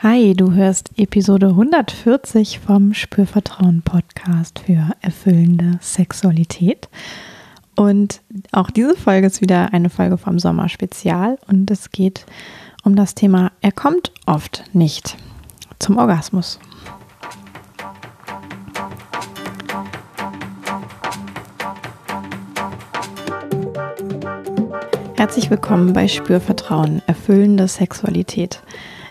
Hi, du hörst Episode 140 vom Spürvertrauen Podcast für erfüllende Sexualität. Und auch diese Folge ist wieder eine Folge vom Sommerspezial und es geht um das Thema Er kommt oft nicht zum Orgasmus. Herzlich willkommen bei Spürvertrauen, erfüllende Sexualität.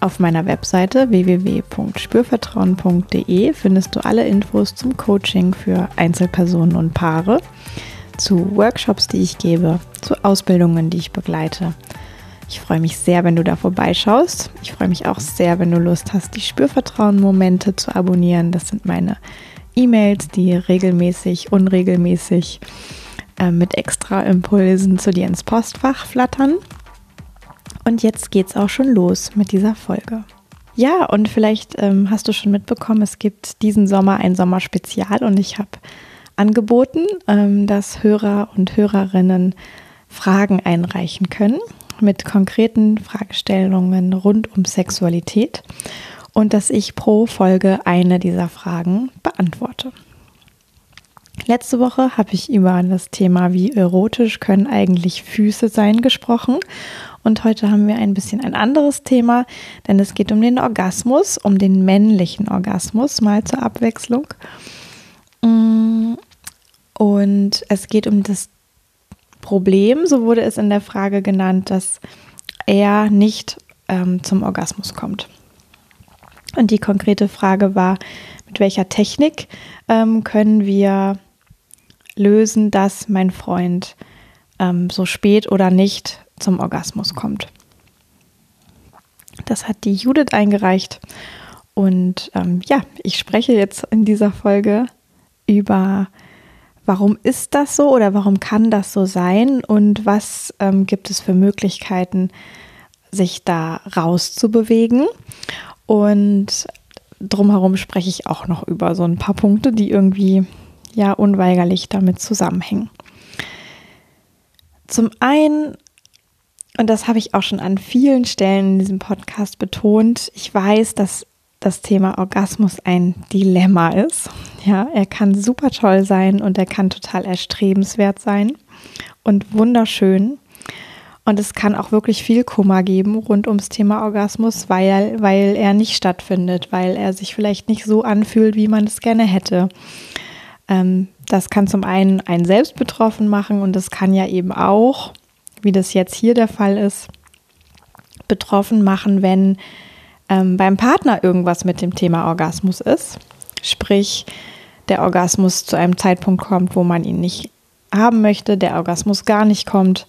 Auf meiner Webseite www.spürvertrauen.de findest du alle Infos zum Coaching für Einzelpersonen und Paare, zu Workshops, die ich gebe, zu Ausbildungen, die ich begleite. Ich freue mich sehr, wenn du da vorbeischaust. Ich freue mich auch sehr, wenn du Lust hast, die Spürvertrauen-Momente zu abonnieren. Das sind meine E-Mails, die regelmäßig, unregelmäßig äh, mit extra Impulsen zu dir ins Postfach flattern. Und jetzt geht's auch schon los mit dieser Folge. Ja, und vielleicht ähm, hast du schon mitbekommen, es gibt diesen Sommer ein Sommerspezial und ich habe angeboten, ähm, dass Hörer und Hörerinnen Fragen einreichen können mit konkreten Fragestellungen rund um Sexualität und dass ich pro Folge eine dieser Fragen beantworte. Letzte Woche habe ich über das Thema, wie erotisch können eigentlich Füße sein, gesprochen und heute haben wir ein bisschen ein anderes Thema, denn es geht um den Orgasmus, um den männlichen Orgasmus, mal zur Abwechslung. Mm, und es geht um das Problem, so wurde es in der Frage genannt, dass er nicht ähm, zum Orgasmus kommt. Und die konkrete Frage war, mit welcher Technik ähm, können wir lösen, dass mein Freund ähm, so spät oder nicht zum Orgasmus kommt. Das hat die Judith eingereicht. Und ähm, ja, ich spreche jetzt in dieser Folge über, warum ist das so oder warum kann das so sein und was ähm, gibt es für Möglichkeiten, sich da rauszubewegen. Und drumherum spreche ich auch noch über so ein paar Punkte, die irgendwie ja unweigerlich damit zusammenhängen. Zum einen und das habe ich auch schon an vielen Stellen in diesem Podcast betont. Ich weiß, dass das Thema Orgasmus ein Dilemma ist. Ja, er kann super toll sein und er kann total erstrebenswert sein und wunderschön. Und es kann auch wirklich viel Kummer geben rund ums Thema Orgasmus, weil, weil er nicht stattfindet, weil er sich vielleicht nicht so anfühlt, wie man es gerne hätte. Ähm, das kann zum einen einen selbst betroffen machen und das kann ja eben auch wie das jetzt hier der Fall ist, betroffen machen, wenn ähm, beim Partner irgendwas mit dem Thema Orgasmus ist. Sprich, der Orgasmus zu einem Zeitpunkt kommt, wo man ihn nicht haben möchte, der Orgasmus gar nicht kommt.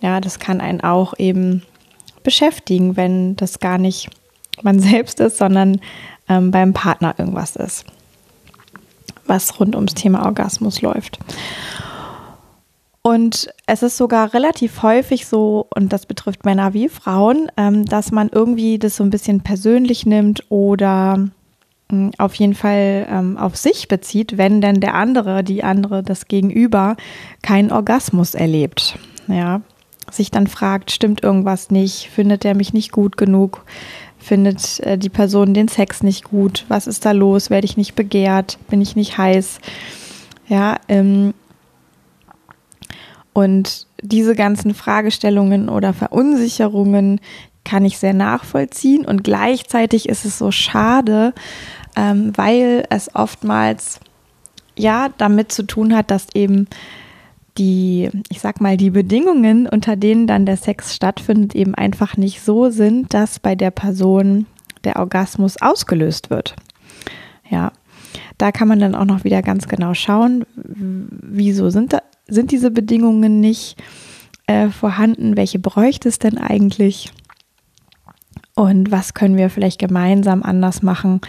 Ja, das kann einen auch eben beschäftigen, wenn das gar nicht man selbst ist, sondern ähm, beim Partner irgendwas ist, was rund ums Thema Orgasmus läuft. Und es ist sogar relativ häufig so, und das betrifft Männer wie Frauen, ähm, dass man irgendwie das so ein bisschen persönlich nimmt oder hm, auf jeden Fall ähm, auf sich bezieht, wenn denn der andere, die andere, das Gegenüber keinen Orgasmus erlebt. Ja, sich dann fragt, stimmt irgendwas nicht, findet er mich nicht gut genug, findet äh, die Person den Sex nicht gut, was ist da los, werde ich nicht begehrt, bin ich nicht heiß. Ja, ähm, und diese ganzen Fragestellungen oder Verunsicherungen kann ich sehr nachvollziehen. Und gleichzeitig ist es so schade, ähm, weil es oftmals ja damit zu tun hat, dass eben die, ich sag mal, die Bedingungen, unter denen dann der Sex stattfindet, eben einfach nicht so sind, dass bei der Person der Orgasmus ausgelöst wird. Ja, da kann man dann auch noch wieder ganz genau schauen, wieso sind da, sind diese Bedingungen nicht äh, vorhanden? Welche bräuchte es denn eigentlich? Und was können wir vielleicht gemeinsam anders machen,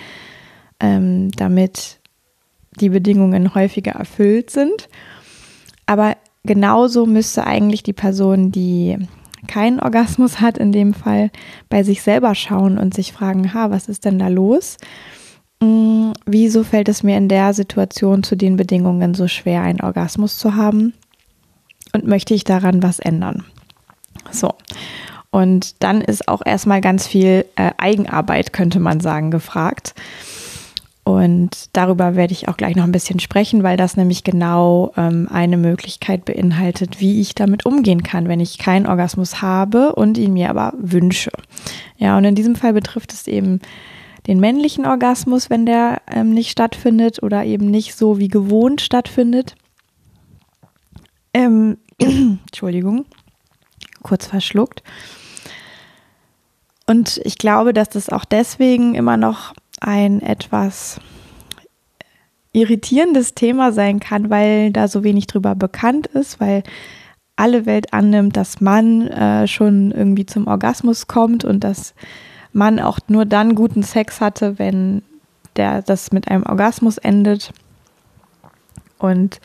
ähm, damit die Bedingungen häufiger erfüllt sind? Aber genauso müsste eigentlich die Person, die keinen Orgasmus hat, in dem Fall bei sich selber schauen und sich fragen, ha, was ist denn da los? Wieso fällt es mir in der Situation zu den Bedingungen so schwer, einen Orgasmus zu haben? Und möchte ich daran was ändern? So. Und dann ist auch erstmal ganz viel äh, Eigenarbeit, könnte man sagen, gefragt. Und darüber werde ich auch gleich noch ein bisschen sprechen, weil das nämlich genau ähm, eine Möglichkeit beinhaltet, wie ich damit umgehen kann, wenn ich keinen Orgasmus habe und ihn mir aber wünsche. Ja, und in diesem Fall betrifft es eben den männlichen Orgasmus, wenn der ähm, nicht stattfindet oder eben nicht so wie gewohnt stattfindet. Ähm, Entschuldigung, kurz verschluckt. Und ich glaube, dass das auch deswegen immer noch ein etwas irritierendes Thema sein kann, weil da so wenig drüber bekannt ist, weil alle Welt annimmt, dass man äh, schon irgendwie zum Orgasmus kommt und dass man auch nur dann guten Sex hatte, wenn der das mit einem Orgasmus endet. Und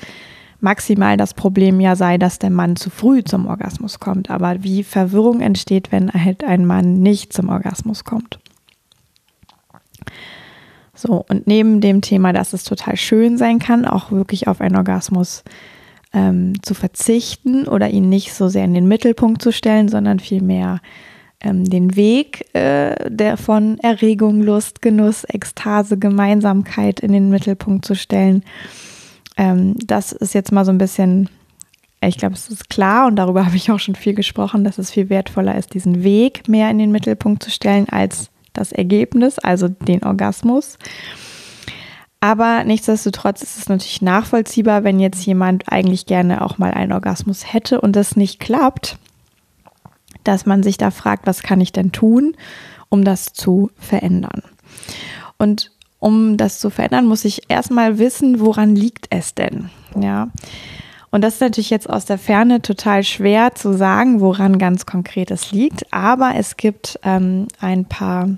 maximal das Problem ja sei, dass der Mann zu früh zum Orgasmus kommt. Aber wie Verwirrung entsteht, wenn halt ein Mann nicht zum Orgasmus kommt. So, und neben dem Thema, dass es total schön sein kann, auch wirklich auf einen Orgasmus ähm, zu verzichten oder ihn nicht so sehr in den Mittelpunkt zu stellen, sondern vielmehr ähm, den Weg äh, der von Erregung, Lust, Genuss, Ekstase, Gemeinsamkeit in den Mittelpunkt zu stellen. Ähm, das ist jetzt mal so ein bisschen, ich glaube, es ist klar und darüber habe ich auch schon viel gesprochen, dass es viel wertvoller ist, diesen Weg mehr in den Mittelpunkt zu stellen als das Ergebnis, also den Orgasmus. Aber nichtsdestotrotz ist es natürlich nachvollziehbar, wenn jetzt jemand eigentlich gerne auch mal einen Orgasmus hätte und das nicht klappt, dass man sich da fragt, was kann ich denn tun, um das zu verändern. Und um das zu verändern, muss ich erstmal wissen, woran liegt es denn? Ja. Und das ist natürlich jetzt aus der Ferne total schwer zu sagen, woran ganz konkret es liegt. Aber es gibt ähm, ein paar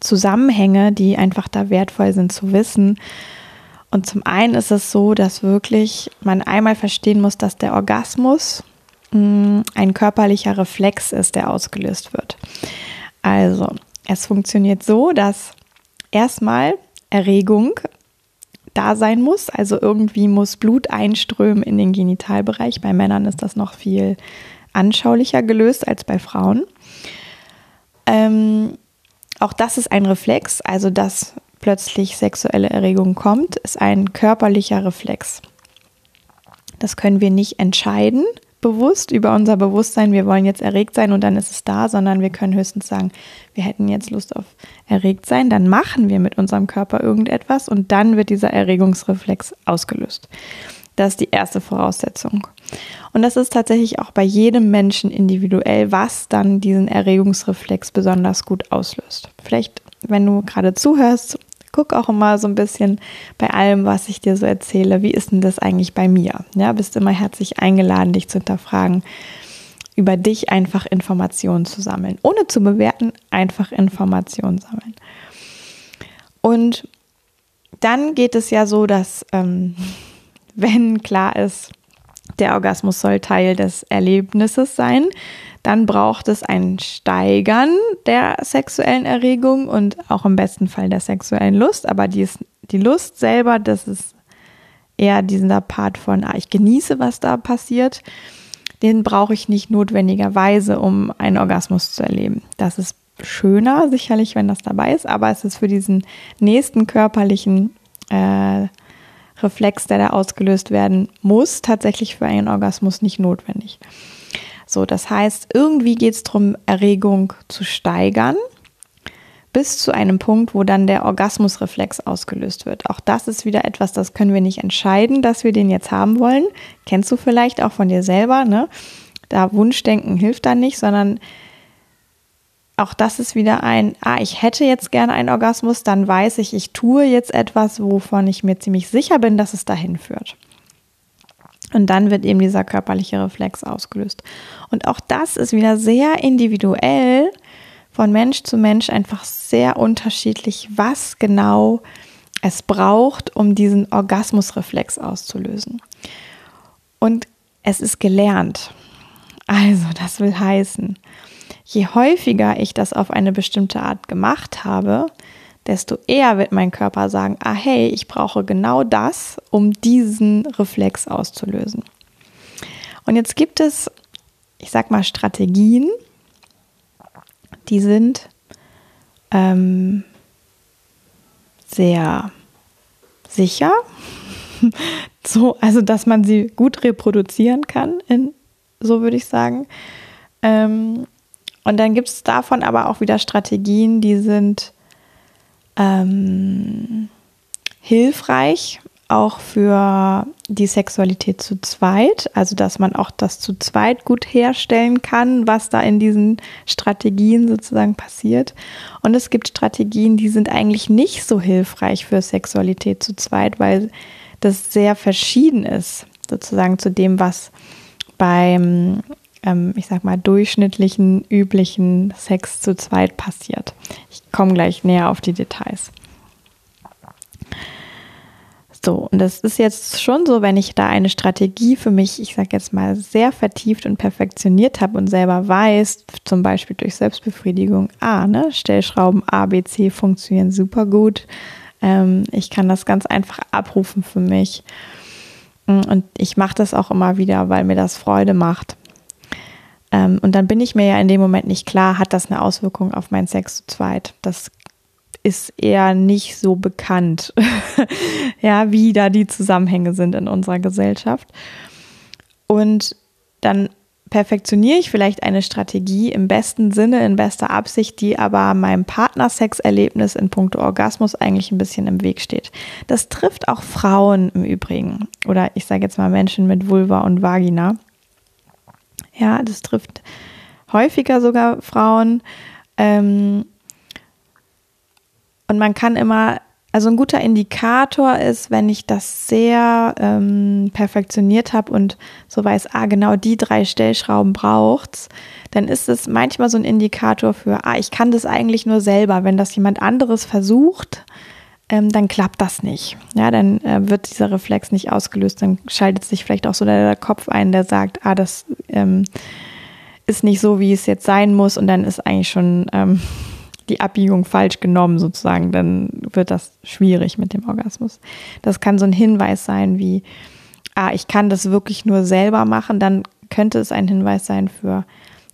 Zusammenhänge, die einfach da wertvoll sind zu wissen. Und zum einen ist es so, dass wirklich man einmal verstehen muss, dass der Orgasmus ein körperlicher Reflex ist, der ausgelöst wird. Also, es funktioniert so, dass erstmal Erregung da sein muss. Also irgendwie muss Blut einströmen in den Genitalbereich. Bei Männern ist das noch viel anschaulicher gelöst als bei Frauen. Ähm, auch das ist ein Reflex, also dass plötzlich sexuelle Erregung kommt, ist ein körperlicher Reflex. Das können wir nicht entscheiden, bewusst über unser Bewusstsein, wir wollen jetzt erregt sein und dann ist es da, sondern wir können höchstens sagen, wir hätten jetzt Lust auf erregt sein, dann machen wir mit unserem Körper irgendetwas und dann wird dieser Erregungsreflex ausgelöst. Das ist die erste Voraussetzung. Und das ist tatsächlich auch bei jedem Menschen individuell, was dann diesen Erregungsreflex besonders gut auslöst. Vielleicht, wenn du gerade zuhörst, guck auch immer so ein bisschen bei allem, was ich dir so erzähle, wie ist denn das eigentlich bei mir? Ja, bist immer herzlich eingeladen, dich zu hinterfragen, über dich einfach Informationen zu sammeln, ohne zu bewerten, einfach Informationen sammeln. Und dann geht es ja so, dass ähm, wenn klar ist, der Orgasmus soll Teil des Erlebnisses sein, dann braucht es ein Steigern der sexuellen Erregung und auch im besten Fall der sexuellen Lust. Aber die, die Lust selber, das ist eher dieser Part von, ah, ich genieße, was da passiert. Den brauche ich nicht notwendigerweise, um einen Orgasmus zu erleben. Das ist schöner, sicherlich, wenn das dabei ist, aber es ist für diesen nächsten körperlichen äh, Reflex, der da ausgelöst werden muss, tatsächlich für einen Orgasmus nicht notwendig. So, das heißt, irgendwie geht es darum, Erregung zu steigern, bis zu einem Punkt, wo dann der Orgasmusreflex ausgelöst wird. Auch das ist wieder etwas, das können wir nicht entscheiden, dass wir den jetzt haben wollen. Kennst du vielleicht auch von dir selber, ne? Da Wunschdenken hilft dann nicht, sondern auch das ist wieder ein, ah, ich hätte jetzt gerne einen Orgasmus, dann weiß ich, ich tue jetzt etwas, wovon ich mir ziemlich sicher bin, dass es dahin führt. Und dann wird eben dieser körperliche Reflex ausgelöst. Und auch das ist wieder sehr individuell von Mensch zu Mensch einfach sehr unterschiedlich, was genau es braucht, um diesen Orgasmusreflex auszulösen. Und es ist gelernt. Also, das will heißen, je häufiger ich das auf eine bestimmte Art gemacht habe, desto eher wird mein Körper sagen, ah hey, ich brauche genau das, um diesen Reflex auszulösen. Und jetzt gibt es, ich sag mal, Strategien, die sind ähm, sehr sicher, so, also dass man sie gut reproduzieren kann, in, so würde ich sagen. Ähm, und dann gibt es davon aber auch wieder Strategien, die sind ähm, hilfreich, auch für die Sexualität zu zweit, also dass man auch das zu zweit gut herstellen kann, was da in diesen Strategien sozusagen passiert. Und es gibt Strategien, die sind eigentlich nicht so hilfreich für Sexualität zu zweit, weil das sehr verschieden ist, sozusagen zu dem, was beim, ähm, ich sag mal, durchschnittlichen, üblichen Sex zu zweit passiert. Ich komme gleich näher auf die Details. So, und das ist jetzt schon so, wenn ich da eine Strategie für mich, ich sage jetzt mal, sehr vertieft und perfektioniert habe und selber weiß, zum Beispiel durch Selbstbefriedigung, ah, ne, Stellschrauben A, B, C funktionieren super gut. Ähm, ich kann das ganz einfach abrufen für mich. Und ich mache das auch immer wieder, weil mir das Freude macht. Ähm, und dann bin ich mir ja in dem Moment nicht klar, hat das eine Auswirkung auf meinen Sex zu zweit? Das ist eher nicht so bekannt, ja, wie da die Zusammenhänge sind in unserer Gesellschaft. Und dann perfektioniere ich vielleicht eine Strategie im besten Sinne, in bester Absicht, die aber meinem Partnersexerlebnis in puncto Orgasmus eigentlich ein bisschen im Weg steht. Das trifft auch Frauen im Übrigen oder ich sage jetzt mal Menschen mit Vulva und Vagina. Ja, das trifft häufiger sogar Frauen. Ähm, und man kann immer, also ein guter Indikator ist, wenn ich das sehr ähm, perfektioniert habe und so weiß, ah, genau die drei Stellschrauben braucht's, dann ist es manchmal so ein Indikator für, ah, ich kann das eigentlich nur selber. Wenn das jemand anderes versucht, ähm, dann klappt das nicht. Ja, dann äh, wird dieser Reflex nicht ausgelöst. Dann schaltet sich vielleicht auch so der, Kopf ein, der sagt, ah, das ähm, ist nicht so, wie es jetzt sein muss. Und dann ist eigentlich schon ähm, die Abbiegung falsch genommen sozusagen, dann wird das schwierig mit dem Orgasmus. Das kann so ein Hinweis sein wie, ah, ich kann das wirklich nur selber machen, dann könnte es ein Hinweis sein für,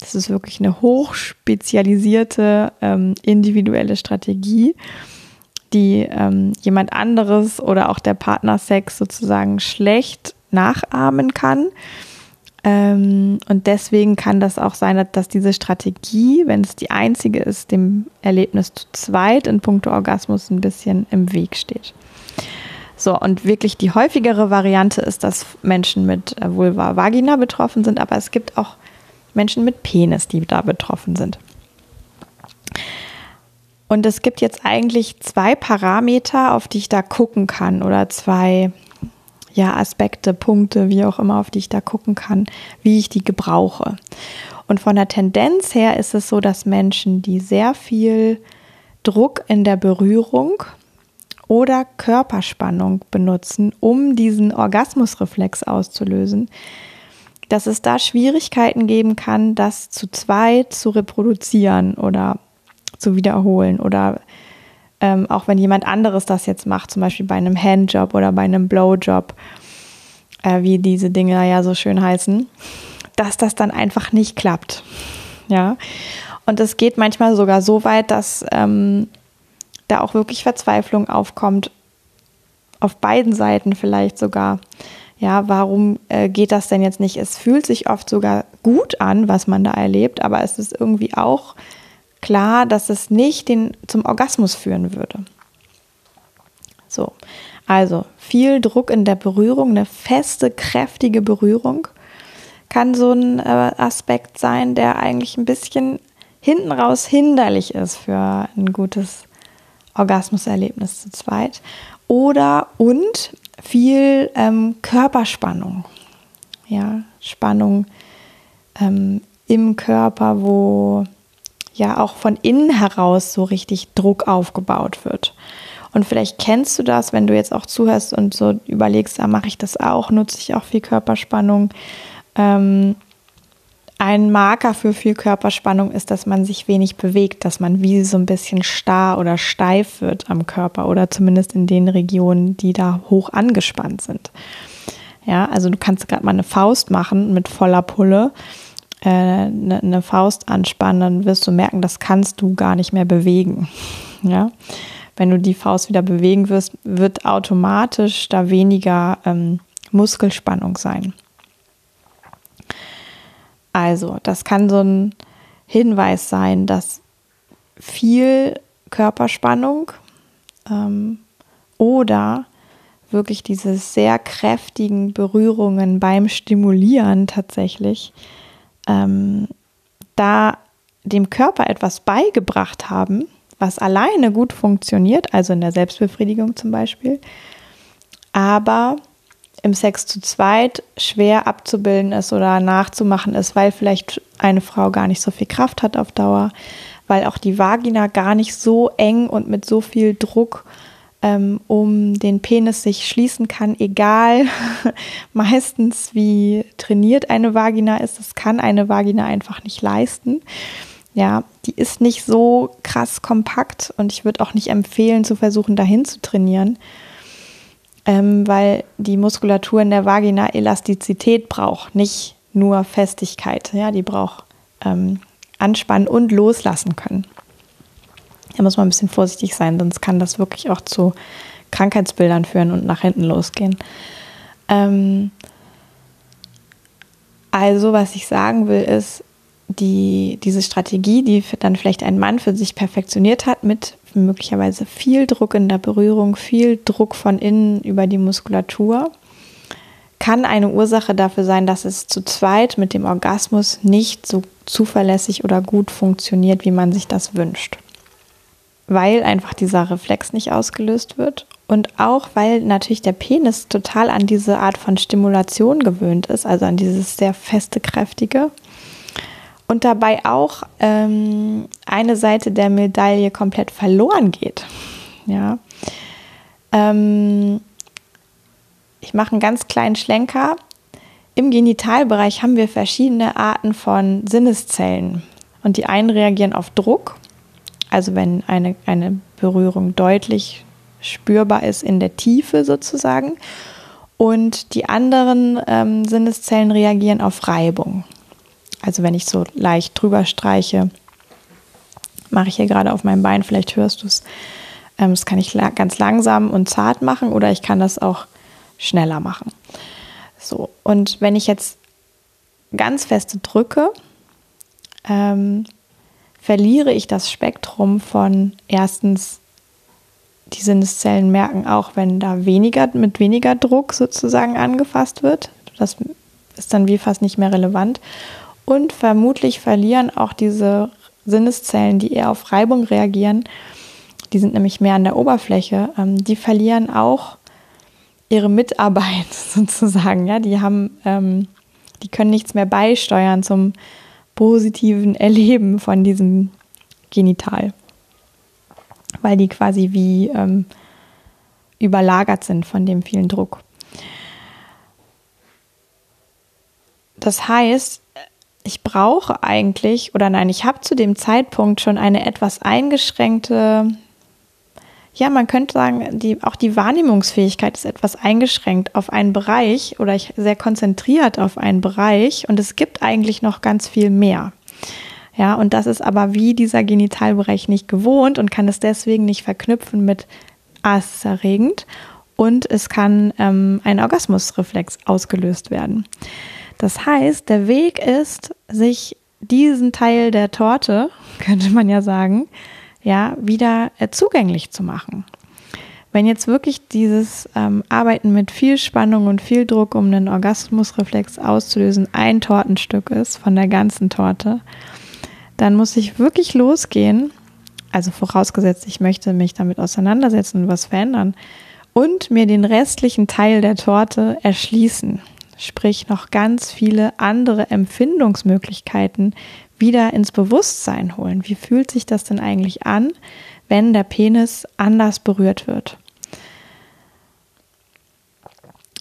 das ist wirklich eine hochspezialisierte, ähm, individuelle Strategie, die ähm, jemand anderes oder auch der Partnersex sozusagen schlecht nachahmen kann ähm, und deswegen kann das auch sein, dass diese Strategie, wenn es die einzige ist, dem Erlebnis zu zweit in puncto Orgasmus ein bisschen im Weg steht. So, und wirklich die häufigere Variante ist, dass Menschen mit äh, Vulva Vagina betroffen sind, aber es gibt auch Menschen mit Penis, die da betroffen sind. Und es gibt jetzt eigentlich zwei Parameter, auf die ich da gucken kann oder zwei ja, Aspekte, Punkte, wie auch immer, auf die ich da gucken kann, wie ich die gebrauche. Und von der Tendenz her ist es so, dass Menschen, die sehr viel Druck in der Berührung oder Körperspannung benutzen, um diesen Orgasmusreflex auszulösen, dass es da Schwierigkeiten geben kann, das zu zweit zu reproduzieren oder zu wiederholen oder ähm, auch wenn jemand anderes das jetzt macht, zum Beispiel bei einem Handjob oder bei einem Blowjob, äh, wie diese Dinge ja so schön heißen, dass das dann einfach nicht klappt. Ja. Und es geht manchmal sogar so weit, dass ähm, da auch wirklich Verzweiflung aufkommt, auf beiden Seiten vielleicht sogar. Ja, warum äh, geht das denn jetzt nicht? Es fühlt sich oft sogar gut an, was man da erlebt, aber es ist irgendwie auch klar, dass es nicht den, zum Orgasmus führen würde. So, also viel Druck in der Berührung, eine feste, kräftige Berührung kann so ein äh, Aspekt sein, der eigentlich ein bisschen hinten raus hinderlich ist für ein gutes Orgasmuserlebnis zu zweit. Oder und viel ähm, Körperspannung. Ja, Spannung ähm, im Körper, wo ja auch von innen heraus so richtig Druck aufgebaut wird. Und vielleicht kennst du das, wenn du jetzt auch zuhörst und so überlegst, ah, mache ich das auch, nutze ich auch viel Körperspannung. Ähm, ein Marker für viel Körperspannung ist, dass man sich wenig bewegt, dass man wie so ein bisschen starr oder steif wird am Körper oder zumindest in den Regionen, die da hoch angespannt sind. Ja, also du kannst gerade mal eine Faust machen mit voller Pulle, eine, eine Faust anspannen, dann wirst du merken, das kannst du gar nicht mehr bewegen. Ja, wenn du die Faust wieder bewegen wirst, wird automatisch da weniger ähm, Muskelspannung sein. Also, das kann so ein Hinweis sein, dass viel Körperspannung ähm, oder wirklich diese sehr kräftigen Berührungen beim Stimulieren tatsächlich ähm, da dem Körper etwas beigebracht haben, was alleine gut funktioniert, also in der Selbstbefriedigung zum Beispiel, aber im Sex zu zweit schwer abzubilden ist oder nachzumachen ist, weil vielleicht eine Frau gar nicht so viel Kraft hat auf Dauer, weil auch die Vagina gar nicht so eng und mit so viel Druck ähm, um den Penis sich schließen kann, egal meistens wie trainiert eine Vagina ist. Das kann eine Vagina einfach nicht leisten. Ja, die ist nicht so krass kompakt und ich würde auch nicht empfehlen, zu versuchen, dahin zu trainieren ähm, weil die Muskulatur in der Vagina Elastizität braucht, nicht nur Festigkeit. Ja, die braucht ähm, anspannen und loslassen können. Da muss man ein bisschen vorsichtig sein, sonst kann das wirklich auch zu Krankheitsbildern führen und nach hinten losgehen. Ähm, also, was ich sagen will, ist, die, diese Strategie, die dann vielleicht ein Mann für sich perfektioniert hat, mit möglicherweise viel Druck in der Berührung, viel Druck von innen über die Muskulatur, kann eine Ursache dafür sein, dass es zu zweit mit dem Orgasmus nicht so zuverlässig oder gut funktioniert, wie man sich das wünscht. Weil einfach dieser Reflex nicht ausgelöst wird und auch weil natürlich der Penis total an diese Art von Stimulation gewöhnt ist, also an dieses sehr feste, kräftige und dabei auch ähm, eine Seite der Medaille komplett verloren geht. Ja. Ähm, ich mache einen ganz kleinen Schlenker. Im Genitalbereich haben wir verschiedene Arten von Sinneszellen. Und die einen reagieren auf Druck, also wenn eine, eine Berührung deutlich spürbar ist in der Tiefe sozusagen. Und die anderen ähm, Sinneszellen reagieren auf Reibung. Also wenn ich so leicht drüber streiche, mache ich hier gerade auf meinem Bein, vielleicht hörst du es. Ähm, das kann ich ganz langsam und zart machen oder ich kann das auch schneller machen. So, und wenn ich jetzt ganz feste drücke, ähm, verliere ich das Spektrum von erstens, die Sinneszellen merken auch, wenn da weniger, mit weniger Druck sozusagen angefasst wird. Das ist dann wie fast nicht mehr relevant. Und vermutlich verlieren auch diese Sinneszellen, die eher auf Reibung reagieren, die sind nämlich mehr an der Oberfläche, ähm, die verlieren auch ihre Mitarbeit sozusagen. Ja, die haben, ähm, die können nichts mehr beisteuern zum positiven Erleben von diesem Genital, weil die quasi wie ähm, überlagert sind von dem vielen Druck. Das heißt, ich brauche eigentlich, oder nein, ich habe zu dem Zeitpunkt schon eine etwas eingeschränkte, ja, man könnte sagen, die, auch die Wahrnehmungsfähigkeit ist etwas eingeschränkt auf einen Bereich oder sehr konzentriert auf einen Bereich und es gibt eigentlich noch ganz viel mehr. Ja, und das ist aber wie dieser Genitalbereich nicht gewohnt und kann es deswegen nicht verknüpfen mit, erregend und es kann ähm, ein Orgasmusreflex ausgelöst werden. Das heißt, der Weg ist, sich diesen Teil der Torte, könnte man ja sagen, ja, wieder äh, zugänglich zu machen. Wenn jetzt wirklich dieses ähm, Arbeiten mit viel Spannung und viel Druck, um einen Orgasmusreflex auszulösen, ein Tortenstück ist von der ganzen Torte, dann muss ich wirklich losgehen, also vorausgesetzt, ich möchte mich damit auseinandersetzen und was verändern und mir den restlichen Teil der Torte erschließen sprich noch ganz viele andere Empfindungsmöglichkeiten wieder ins Bewusstsein holen. Wie fühlt sich das denn eigentlich an, wenn der Penis anders berührt wird.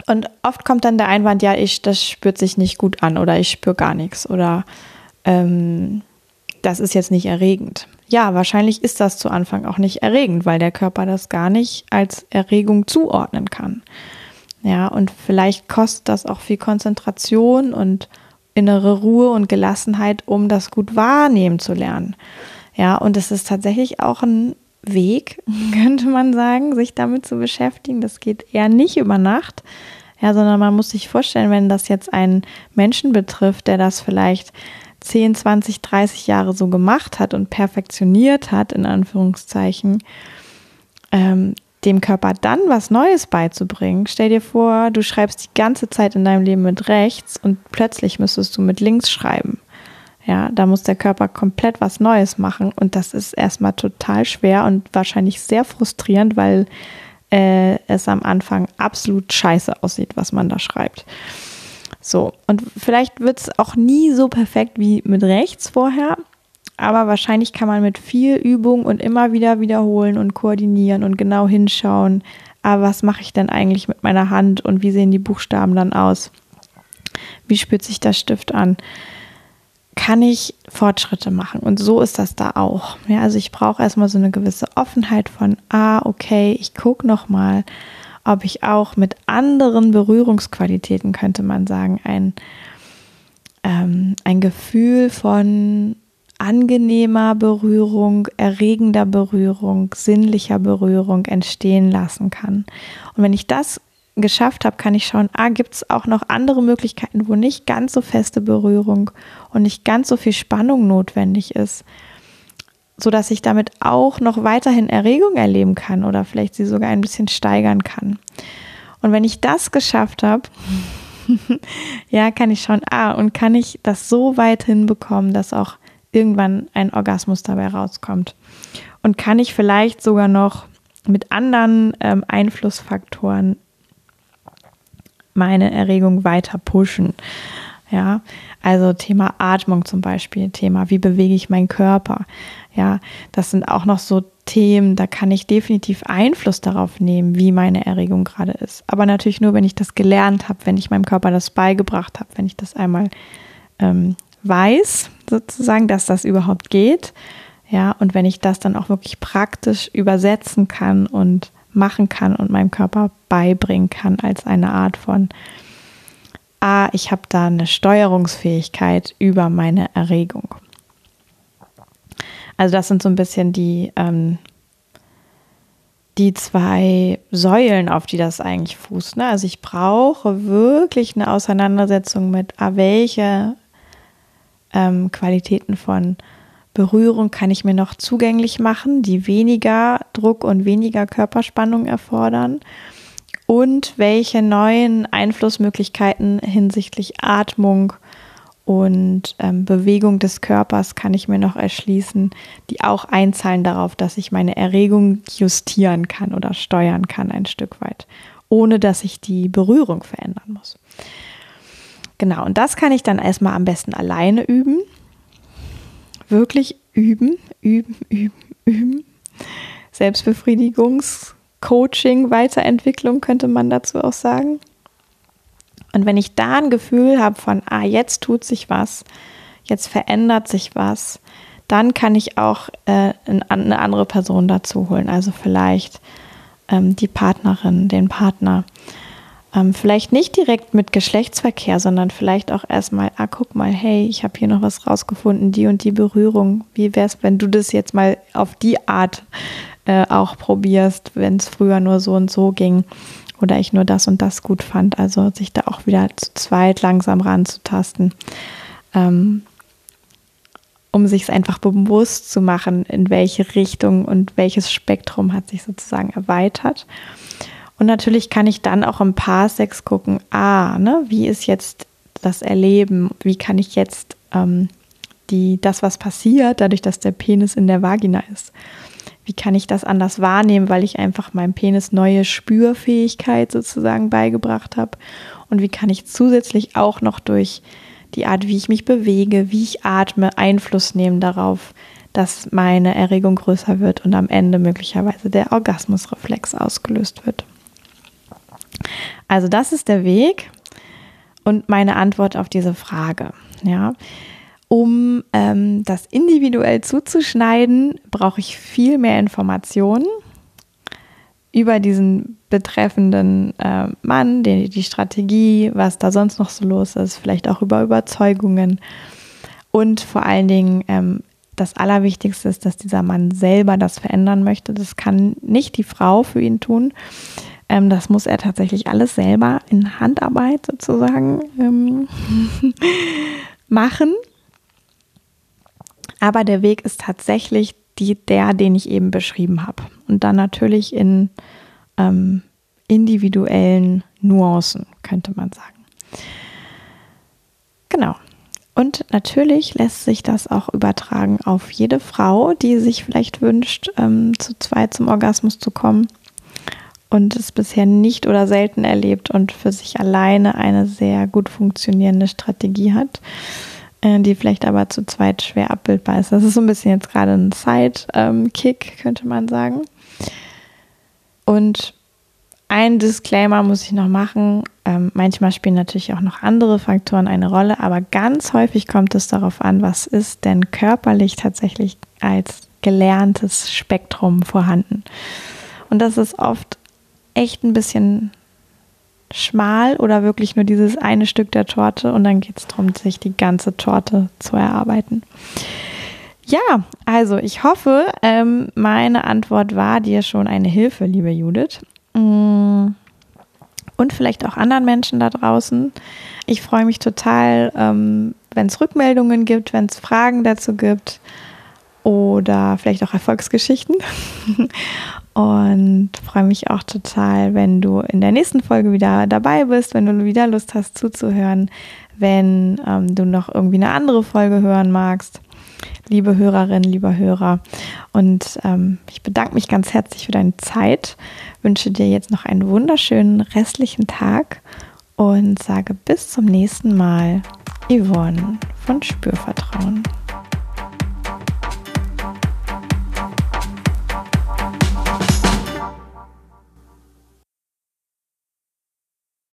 Und oft kommt dann der Einwand, ja, ich, das spürt sich nicht gut an oder ich spüre gar nichts oder ähm, das ist jetzt nicht erregend. Ja, wahrscheinlich ist das zu Anfang auch nicht erregend, weil der Körper das gar nicht als Erregung zuordnen kann. Ja, und vielleicht kostet das auch viel Konzentration und innere Ruhe und Gelassenheit, um das gut wahrnehmen zu lernen. Ja, und es ist tatsächlich auch ein Weg, könnte man sagen, sich damit zu beschäftigen. Das geht eher nicht über Nacht, ja, sondern man muss sich vorstellen, wenn das jetzt einen Menschen betrifft, der das vielleicht 10, 20, 30 Jahre so gemacht hat und perfektioniert hat, in Anführungszeichen, ähm, dem Körper dann was Neues beizubringen. Stell dir vor, du schreibst die ganze Zeit in deinem Leben mit rechts und plötzlich müsstest du mit links schreiben. Ja, da muss der Körper komplett was Neues machen und das ist erstmal total schwer und wahrscheinlich sehr frustrierend, weil äh, es am Anfang absolut scheiße aussieht, was man da schreibt. So, und vielleicht wird es auch nie so perfekt wie mit rechts vorher, aber wahrscheinlich kann man mit viel Übung und immer wieder wiederholen und koordinieren und genau hinschauen, aber ah, was mache ich denn eigentlich mit meiner Hand und wie sehen die Buchstaben dann aus? Wie spürt sich der Stift an? Kann ich Fortschritte machen? Und so ist das da auch. Ja, also ich brauche erstmal so eine gewisse Offenheit von, ah, okay, ich gucke nochmal, ob ich auch mit anderen Berührungsqualitäten, könnte man sagen, ein, ähm, ein Gefühl von angenehmer Berührung, erregender Berührung, sinnlicher Berührung entstehen lassen kann. Und wenn ich das geschafft habe, kann ich schauen, ah, gibt es auch noch andere Möglichkeiten, wo nicht ganz so feste Berührung und nicht ganz so viel Spannung notwendig ist so dass ich damit auch noch weiterhin Erregung erleben kann oder vielleicht sie sogar ein bisschen steigern kann. Und wenn ich das geschafft habe, ja, kann ich schauen, ah, und kann ich das so weit hinbekommen, dass auch irgendwann ein Orgasmus dabei rauskommt. Und kann ich vielleicht sogar noch mit anderen ähm, Einflussfaktoren meine Erregung weiter pushen. Ja, also Thema Atmung zum Beispiel, Thema, wie bewege ich meinen Körper. Ja, das sind auch noch so Themen, da kann ich definitiv Einfluss darauf nehmen, wie meine Erregung gerade ist. Aber natürlich nur, wenn ich das gelernt habe, wenn ich meinem Körper das beigebracht habe, wenn ich das einmal ähm, weiß, sozusagen, dass das überhaupt geht. Ja, und wenn ich das dann auch wirklich praktisch übersetzen kann und machen kann und meinem Körper beibringen kann als eine Art von ah, ich habe da eine Steuerungsfähigkeit über meine Erregung. Also das sind so ein bisschen die, ähm, die zwei Säulen, auf die das eigentlich fußt. Ne? Also ich brauche wirklich eine Auseinandersetzung mit, ah, welche ähm, Qualitäten von Berührung kann ich mir noch zugänglich machen, die weniger Druck und weniger Körperspannung erfordern und welche neuen Einflussmöglichkeiten hinsichtlich Atmung und ähm, Bewegung des Körpers kann ich mir noch erschließen, die auch einzahlen darauf, dass ich meine Erregung justieren kann oder steuern kann ein Stück weit, ohne dass ich die Berührung verändern muss. Genau, und das kann ich dann erstmal am besten alleine üben. Wirklich üben, üben, üben, üben. Selbstbefriedigungs- Coaching, Weiterentwicklung könnte man dazu auch sagen. Und wenn ich da ein Gefühl habe von, ah, jetzt tut sich was, jetzt verändert sich was, dann kann ich auch äh, eine andere Person dazu holen. Also vielleicht ähm, die Partnerin, den Partner. Ähm, vielleicht nicht direkt mit Geschlechtsverkehr, sondern vielleicht auch erstmal, ah, guck mal, hey, ich habe hier noch was rausgefunden, die und die Berührung. Wie wäre es, wenn du das jetzt mal auf die Art äh, auch probierst, wenn es früher nur so und so ging oder ich nur das und das gut fand. Also sich da auch wieder zu zweit langsam ranzutasten, ähm, um sich es einfach bewusst zu machen, in welche Richtung und welches Spektrum hat sich sozusagen erweitert. Und natürlich kann ich dann auch im Paarsex gucken, ah, ne, wie ist jetzt das Erleben, wie kann ich jetzt ähm, die, das, was passiert, dadurch, dass der Penis in der Vagina ist, wie kann ich das anders wahrnehmen, weil ich einfach meinem Penis neue Spürfähigkeit sozusagen beigebracht habe und wie kann ich zusätzlich auch noch durch die Art, wie ich mich bewege, wie ich atme, Einfluss nehmen darauf, dass meine Erregung größer wird und am Ende möglicherweise der Orgasmusreflex ausgelöst wird. Also das ist der Weg und meine Antwort auf diese Frage. Ja, um ähm, das individuell zuzuschneiden, brauche ich viel mehr Informationen über diesen betreffenden äh, Mann, die, die Strategie, was da sonst noch so los ist, vielleicht auch über Überzeugungen und vor allen Dingen ähm, das Allerwichtigste ist, dass dieser Mann selber das verändern möchte. Das kann nicht die Frau für ihn tun. Ähm, das muss er tatsächlich alles selber in Handarbeit sozusagen ähm, machen. Aber der Weg ist tatsächlich die, der, den ich eben beschrieben habe. Und dann natürlich in ähm, individuellen Nuancen, könnte man sagen. Genau. Und natürlich lässt sich das auch übertragen auf jede Frau, die sich vielleicht wünscht, ähm, zu zweit zum Orgasmus zu kommen und es bisher nicht oder selten erlebt und für sich alleine eine sehr gut funktionierende Strategie hat, äh, die vielleicht aber zu zweit schwer abbildbar ist. Das ist so ein bisschen jetzt gerade ein Side-Kick, könnte man sagen. Und ein Disclaimer muss ich noch machen. Ähm, manchmal spielen natürlich auch noch andere Faktoren eine Rolle, aber ganz häufig kommt es darauf an, was ist denn körperlich tatsächlich als gelerntes Spektrum vorhanden. Und das ist oft echt ein bisschen schmal oder wirklich nur dieses eine Stück der Torte und dann geht es darum, sich die ganze Torte zu erarbeiten. Ja, also ich hoffe, ähm, meine Antwort war dir schon eine Hilfe, liebe Judith. Mm. Und vielleicht auch anderen Menschen da draußen. Ich freue mich total, ähm, wenn es Rückmeldungen gibt, wenn es Fragen dazu gibt oder vielleicht auch Erfolgsgeschichten. Und freue mich auch total, wenn du in der nächsten Folge wieder dabei bist, wenn du wieder Lust hast zuzuhören, wenn ähm, du noch irgendwie eine andere Folge hören magst liebe Hörerinnen, lieber Hörer. Und ähm, ich bedanke mich ganz herzlich für deine Zeit, wünsche dir jetzt noch einen wunderschönen restlichen Tag und sage bis zum nächsten Mal, Yvonne von Spürvertrauen.